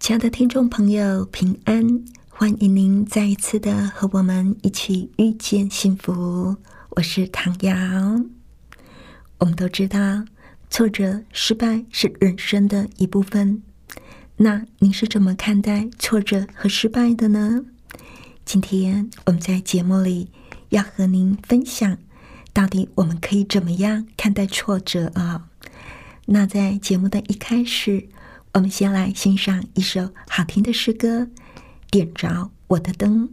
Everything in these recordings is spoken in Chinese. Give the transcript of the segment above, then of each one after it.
亲爱的听众朋友，平安！欢迎您再一次的和我们一起遇见幸福。我是唐瑶。我们都知道。挫折、失败是人生的一部分。那您是怎么看待挫折和失败的呢？今天我们在节目里要和您分享，到底我们可以怎么样看待挫折啊？那在节目的一开始，我们先来欣赏一首好听的诗歌，《点着我的灯》。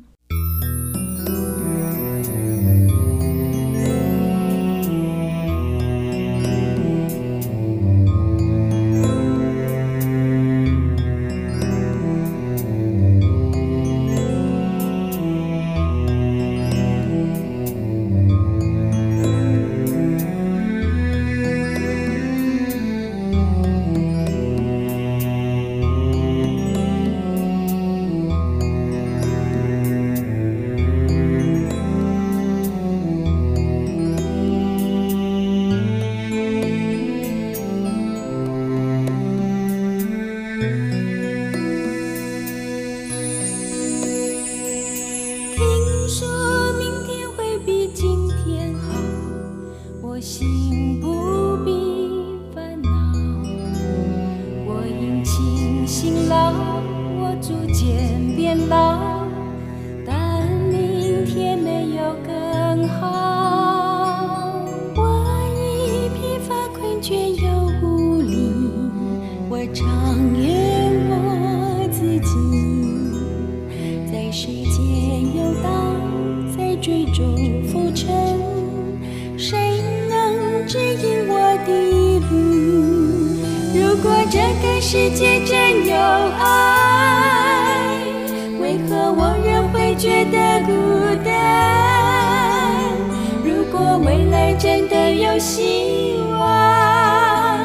希望，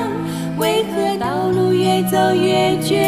为何道路越走越绝？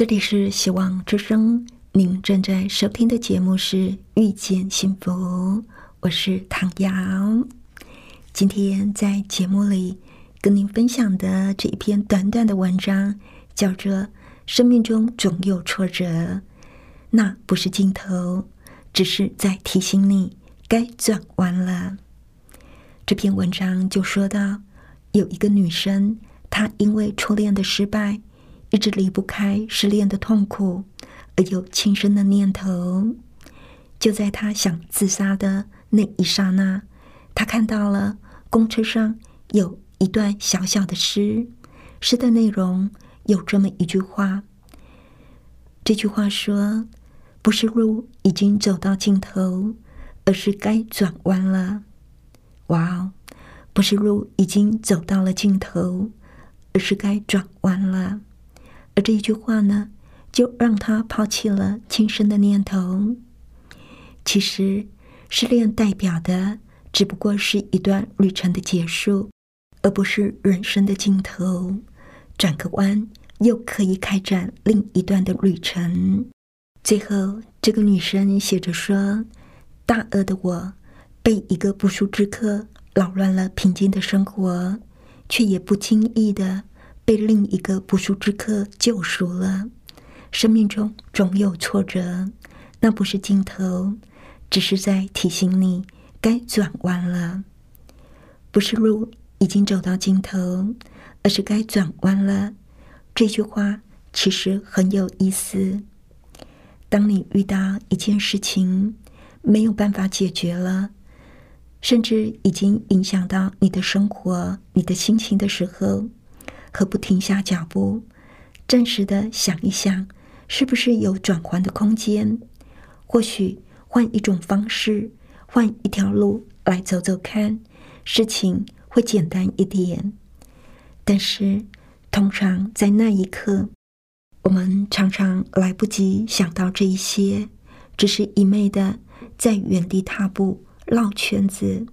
这里是希望之声，您正在收听的节目是《遇见幸福》，我是唐瑶。今天在节目里跟您分享的这一篇短短的文章，叫做《生命中总有挫折，那不是尽头，只是在提醒你该转弯了》。这篇文章就说到，有一个女生，她因为初恋的失败。一直离不开失恋的痛苦，而有轻生的念头。就在他想自杀的那一刹那，他看到了公车上有一段小小的诗，诗的内容有这么一句话。这句话说：“不是路已经走到尽头，而是该转弯了。”哇哦，不是路已经走到了尽头，而是该转弯了。而这一句话呢，就让他抛弃了轻生的念头。其实，失恋代表的只不过是一段旅程的结束，而不是人生的尽头。转个弯，又可以开展另一段的旅程。最后，这个女生写着说：“大二的我，被一个不速之客扰乱了平静的生活，却也不经意的。”被另一个不速之客救赎了。生命中总有挫折，那不是尽头，只是在提醒你该转弯了。不是路已经走到尽头，而是该转弯了。这句话其实很有意思。当你遇到一件事情没有办法解决了，甚至已经影响到你的生活、你的心情的时候，可不停下脚步，暂时的想一想，是不是有转换的空间？或许换一种方式，换一条路来走走看，事情会简单一点。但是，通常在那一刻，我们常常来不及想到这一些，只是一昧的在原地踏步、绕圈子，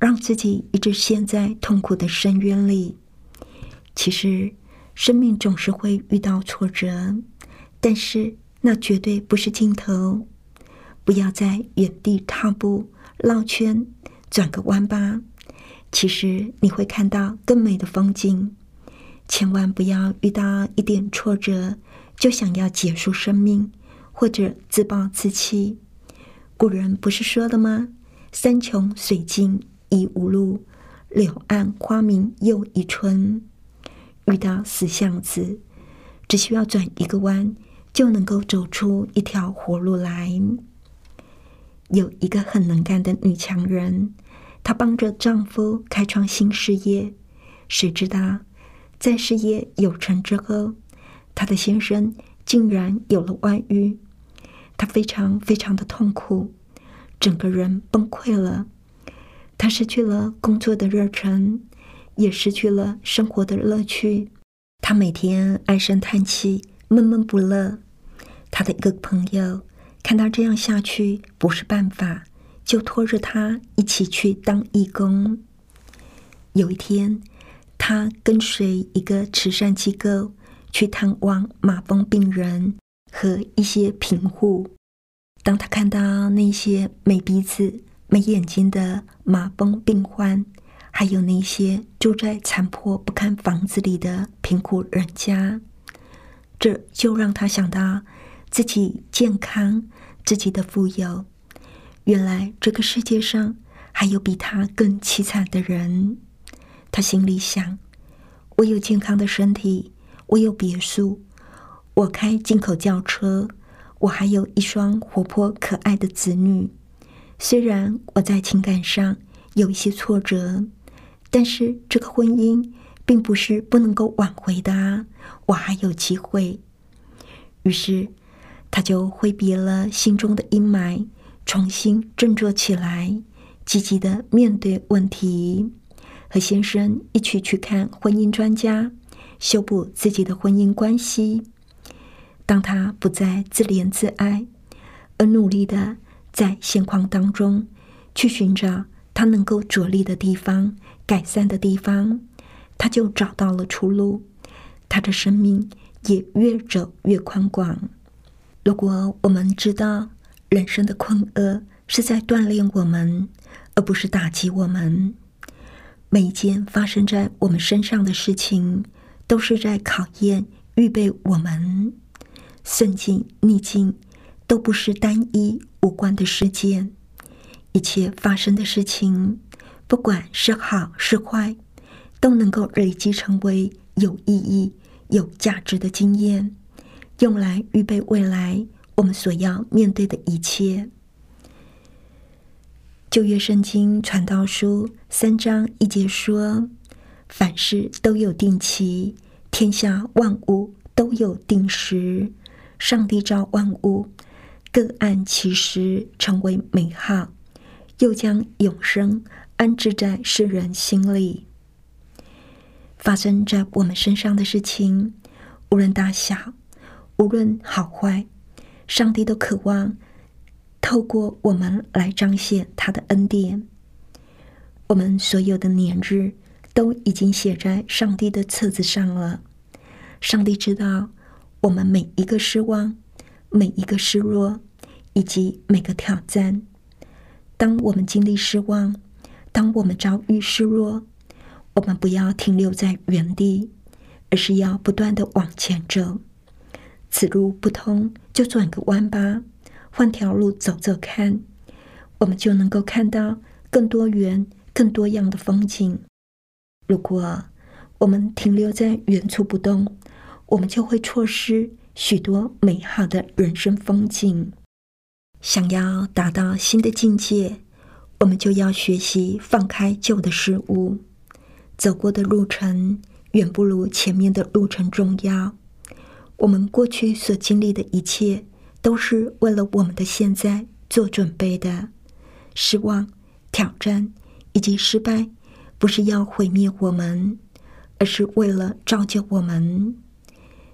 让自己一直陷在痛苦的深渊里。其实，生命总是会遇到挫折，但是那绝对不是尽头。不要在原地踏步、绕圈、转个弯吧。其实你会看到更美的风景。千万不要遇到一点挫折就想要结束生命，或者自暴自弃。古人不是说的吗？“山穷水尽疑无路，柳暗花明又一村。”遇到死巷子，只需要转一个弯，就能够走出一条活路来。有一个很能干的女强人，她帮着丈夫开创新事业。谁知道，在事业有成之后，她的先生竟然有了外遇。她非常非常的痛苦，整个人崩溃了。她失去了工作的热忱。也失去了生活的乐趣，他每天唉声叹气，闷闷不乐。他的一个朋友看他这样下去不是办法，就拖着他一起去当义工。有一天，他跟随一个慈善机构去探望马蜂病人和一些贫户。当他看到那些没鼻子、没眼睛的马蜂病患，还有那些住在残破不堪房子里的贫苦人家，这就让他想到自己健康、自己的富有。原来这个世界上还有比他更凄惨的人。他心里想：我有健康的身体，我有别墅，我开进口轿车，我还有一双活泼可爱的子女。虽然我在情感上有一些挫折。但是这个婚姻并不是不能够挽回的啊，我还有机会。于是，他就挥别了心中的阴霾，重新振作起来，积极的面对问题，和先生一起去看婚姻专家，修补自己的婚姻关系。当他不再自怜自哀，而努力的在现况当中去寻找他能够着力的地方。改善的地方，他就找到了出路，他的生命也越走越宽广。如果我们知道人生的困厄是在锻炼我们，而不是打击我们，每一件发生在我们身上的事情，都是在考验、预备我们。顺境、逆境都不是单一无关的事件，一切发生的事情，不管是好是坏，都能够累积成为有意义、有价值的经验，用来预备未来我们所要面对的一切。旧约圣经传道书三章一节说：“凡事都有定期，天下万物都有定时。”上帝造万物，各按其时成为美好，又将永生安置在世人心里。发生在我们身上的事情，无论大小，无论好坏，上帝都渴望透过我们来彰显他的恩典。我们所有的年日都已经写在上帝的册子上了。上帝知道。我们每一个失望，每一个失落，以及每个挑战，当我们经历失望，当我们遭遇失落，我们不要停留在原地，而是要不断的往前走。此路不通，就转个弯吧，换条路走走看，我们就能够看到更多元、更多样的风景。如果我们停留在原处不动，我们就会错失许多美好的人生风景。想要达到新的境界，我们就要学习放开旧的事物。走过的路程远不如前面的路程重要。我们过去所经历的一切，都是为了我们的现在做准备的。失望、挑战以及失败，不是要毁灭我们，而是为了造就我们。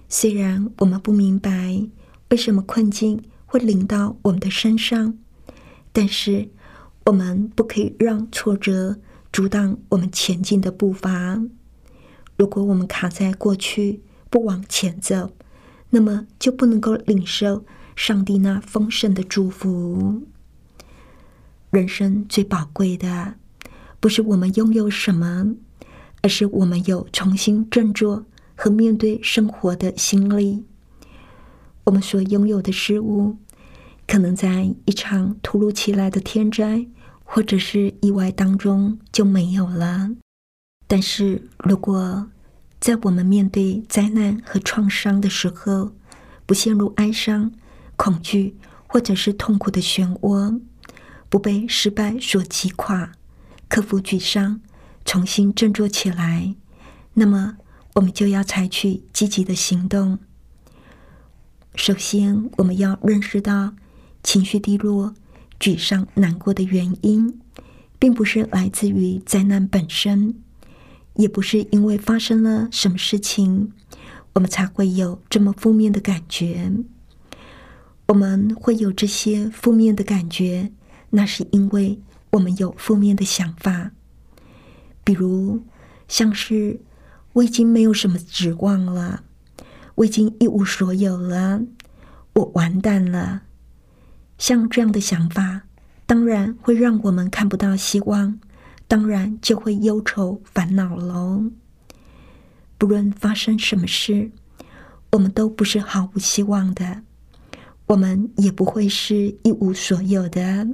虽然我们不明白为什么困境会临到我们的身上，但是我们不可以让挫折阻挡我们前进的步伐。如果我们卡在过去不往前走，那么就不能够领受上帝那丰盛的祝福。人生最宝贵的，不是我们拥有什么，而是我们有重新振作。和面对生活的心力，我们所拥有的事物，可能在一场突如其来的天灾或者是意外当中就没有了。但是如果在我们面对灾难和创伤的时候，不陷入哀伤、恐惧或者是痛苦的漩涡，不被失败所击垮，克服沮丧，重新振作起来，那么。我们就要采取积极的行动。首先，我们要认识到情绪低落、沮丧、难过的原因，并不是来自于灾难本身，也不是因为发生了什么事情，我们才会有这么负面的感觉。我们会有这些负面的感觉，那是因为我们有负面的想法，比如像是。我已经没有什么指望了，我已经一无所有了，我完蛋了。像这样的想法，当然会让我们看不到希望，当然就会忧愁烦恼喽。不论发生什么事，我们都不是毫无希望的，我们也不会是一无所有的。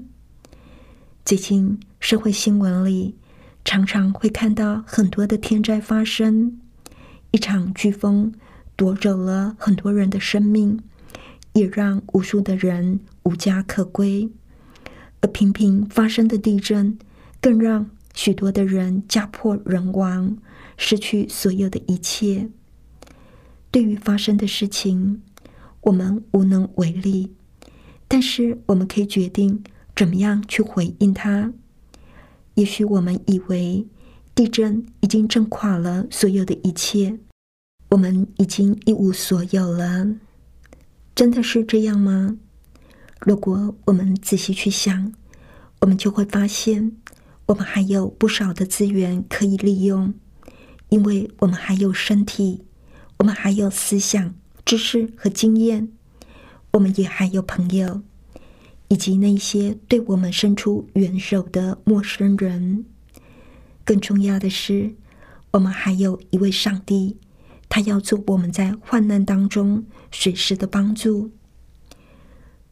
最近社会新闻里。常常会看到很多的天灾发生，一场飓风夺走了很多人的生命，也让无数的人无家可归；而频频发生的地震，更让许多的人家破人亡，失去所有的一切。对于发生的事情，我们无能为力，但是我们可以决定怎么样去回应它。也许我们以为地震已经震垮了所有的一切，我们已经一无所有了。真的是这样吗？如果我们仔细去想，我们就会发现，我们还有不少的资源可以利用，因为我们还有身体，我们还有思想，知识和经验，我们也还有朋友，以及那些对我们伸出援手的陌生人。更重要的是，我们还有一位上帝，他要做我们在患难当中随时的帮助。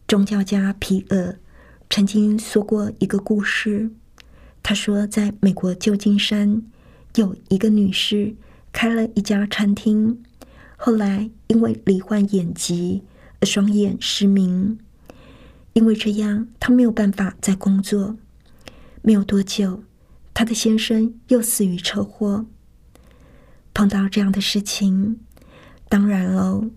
宗教家皮尔曾经说过一个故事，他说，在美国旧金山有一个女士开了一家餐厅。后来因为罹患眼疾而双眼失明，因为这样他没有办法再工作。没有多久，他的先生又死于车祸。碰到这样的事情，当然喽，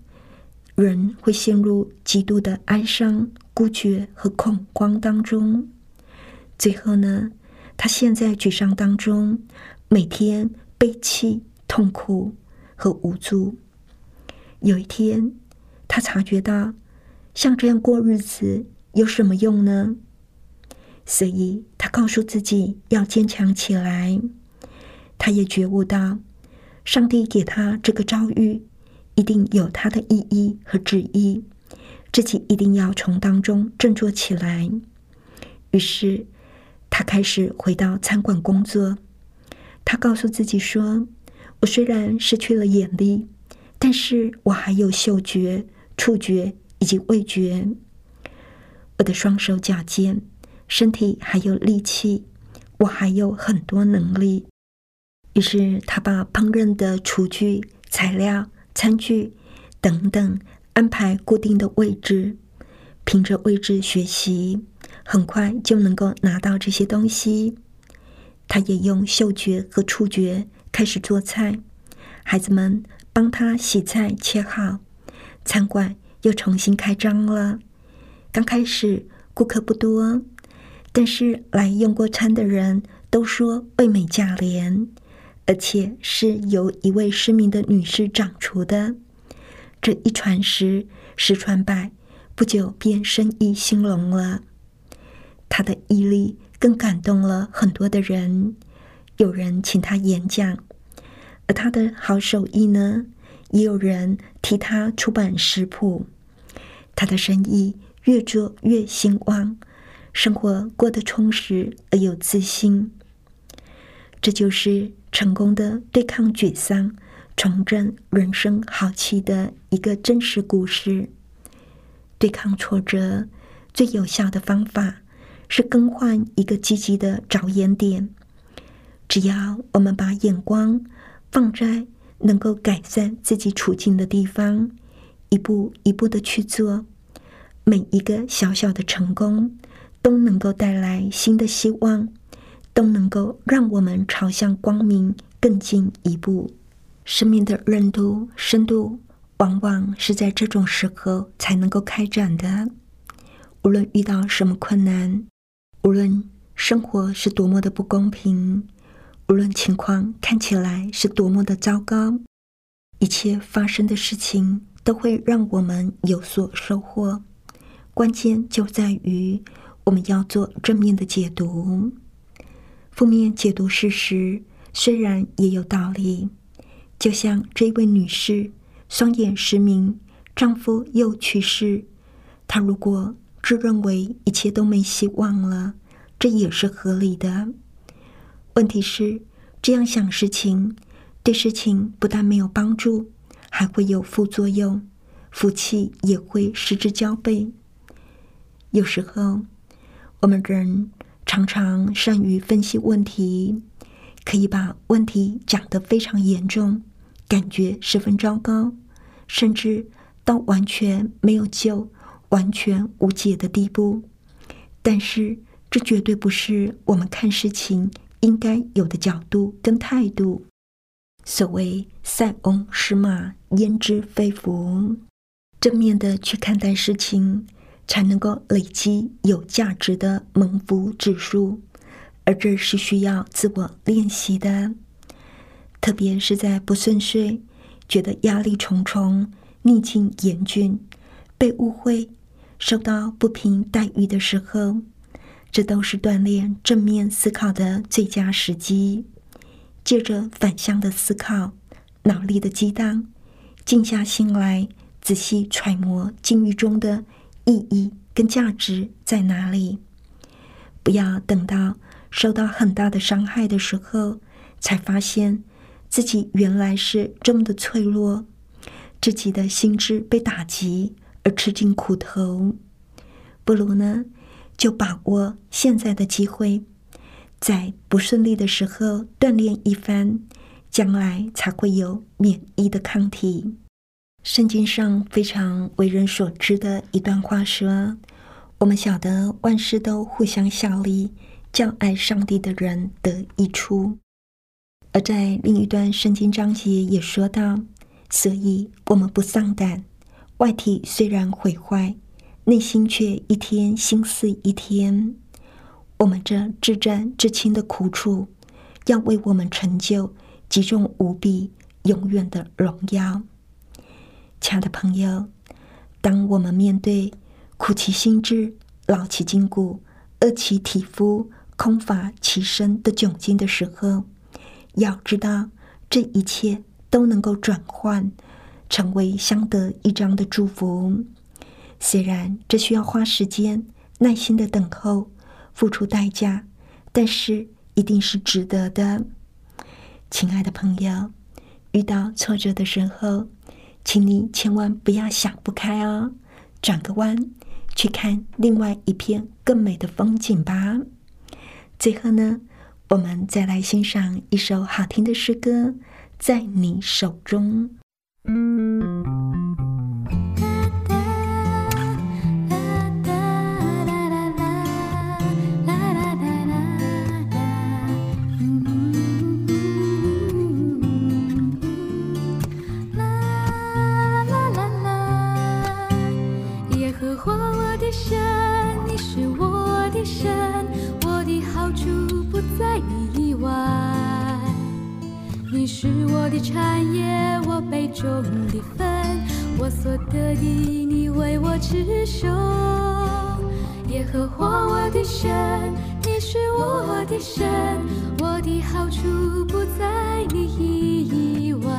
人会陷入极度的哀伤、孤绝和恐慌当中。最后呢，他陷在沮丧当中，每天悲泣、痛苦和无助。有一天，他察觉到，像这样过日子有什么用呢？所以他告诉自己要坚强起来。他也觉悟到，上帝给他这个遭遇，一定有他的意义和旨意，自己一定要从当中振作起来。于是，他开始回到餐馆工作。他告诉自己说：“我虽然失去了眼力。”但是我还有嗅觉、触觉以及味觉，我的双手脚尖，身体还有力气，我还有很多能力。于是他把烹饪的厨具、材料、餐具等等安排固定的位置，凭着位置学习，很快就能够拿到这些东西。他也用嗅觉和触觉开始做菜，孩子们。帮他洗菜切好，餐馆又重新开张了。刚开始顾客不多，但是来用过餐的人都说味美价廉，而且是由一位失明的女士掌厨的。这一传十，十传百，不久便生意兴隆了。他的毅力更感动了很多的人，有人请他演讲。而他的好手艺呢，也有人替他出版食谱。他的生意越做越兴旺，生活过得充实而有自信。这就是成功的对抗沮丧、重振人生豪气的一个真实故事。对抗挫折最有效的方法是更换一个积极的着眼点。只要我们把眼光。放在能够改善自己处境的地方，一步一步的去做，每一个小小的成功都能够带来新的希望，都能够让我们朝向光明更进一步。生命的韧度、深度，往往是在这种时候才能够开展的。无论遇到什么困难，无论生活是多么的不公平。无论情况看起来是多么的糟糕，一切发生的事情都会让我们有所收获。关键就在于我们要做正面的解读，负面解读事实虽然也有道理。就像这位女士双眼失明，丈夫又去世，她如果自认为一切都没希望了，这也是合理的。问题是，这样想事情，对事情不但没有帮助，还会有副作用，福气也会失之交臂。有时候，我们人常常善于分析问题，可以把问题讲得非常严重，感觉十分糟糕，甚至到完全没有救、完全无解的地步。但是，这绝对不是我们看事情。应该有的角度跟态度。所谓“塞翁失马，焉知非福”，正面的去看待事情，才能够累积有价值的蒙福指数。而这是需要自我练习的，特别是在不顺遂、觉得压力重重、逆境严峻、被误会、受到不平待遇的时候。这都是锻炼正面思考的最佳时机。借着反向的思考，脑力的激荡，静下心来仔细揣摩境遇中的意义跟价值在哪里，不要等到受到很大的伤害的时候，才发现自己原来是这么的脆弱，自己的心智被打击而吃尽苦头。不如呢，就把握现在的机会，在不顺利的时候锻炼一番，将来才会有免疫的抗体。圣经上非常为人所知的一段话说：“我们晓得万事都互相效力，叫爱上帝的人得益处。”而在另一段圣经章节也说到：“所以我们不丧胆，外体虽然毁坏，内心却一天心思一天。我们这至战至亲的苦楚，要为我们成就极重无比、永远的荣耀。”亲爱的朋友，当我们面对苦其心志、劳其筋骨、饿其体肤、空乏其身的窘境的时候，要知道这一切都能够转换成为相得益彰的祝福。虽然这需要花时间、耐心的等候、付出代价，但是一定是值得的。亲爱的朋友，遇到挫折的时候，请你千万不要想不开哦，转个弯，去看另外一片更美的风景吧。最后呢，我们再来欣赏一首好听的诗歌，《在你手中》。你是我的产业，我杯中的分，我所得的，你为我持守。耶和华我的神，你是我的神，我的好处不在你以外。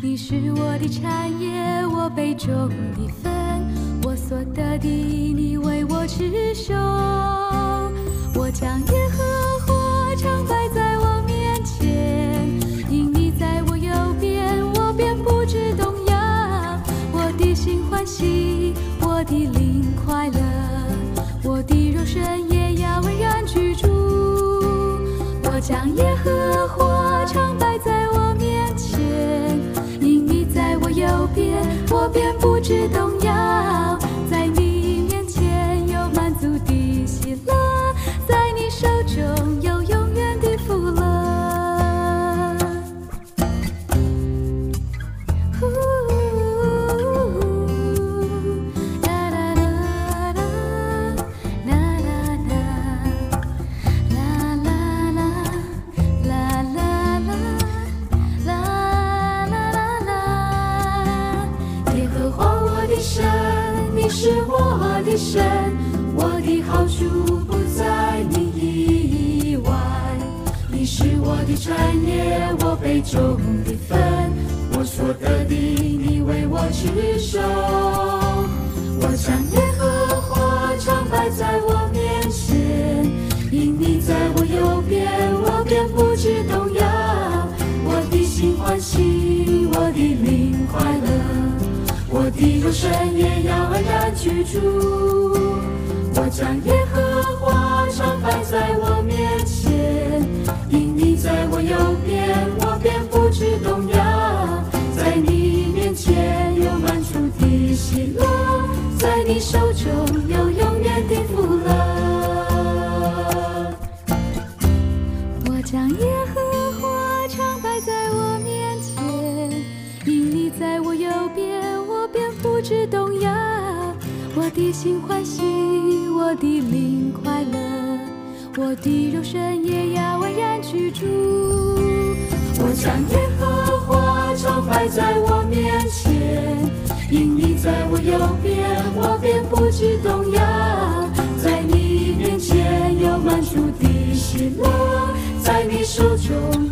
你是我的产业，我杯中的分，我所得的，你为我持守。我将喜，我的灵快乐，我的肉身也要安然居住。我将耶和华常摆在我面前，因你在我右边，我便不知动乐，我的肉身也要安然居住。我将耶和华常摆在我面前，因你在我右边，我便不知动摇。在你面前有满足的喜乐，在你手中有永远的福乐。我将耶便不动摇。我的心欢喜。我的灵快乐，我的肉身也要安然居住。我将耶和华常摆在我面前，因你在我右边，我便不知动摇。在你面前有满足的喜乐，在你手中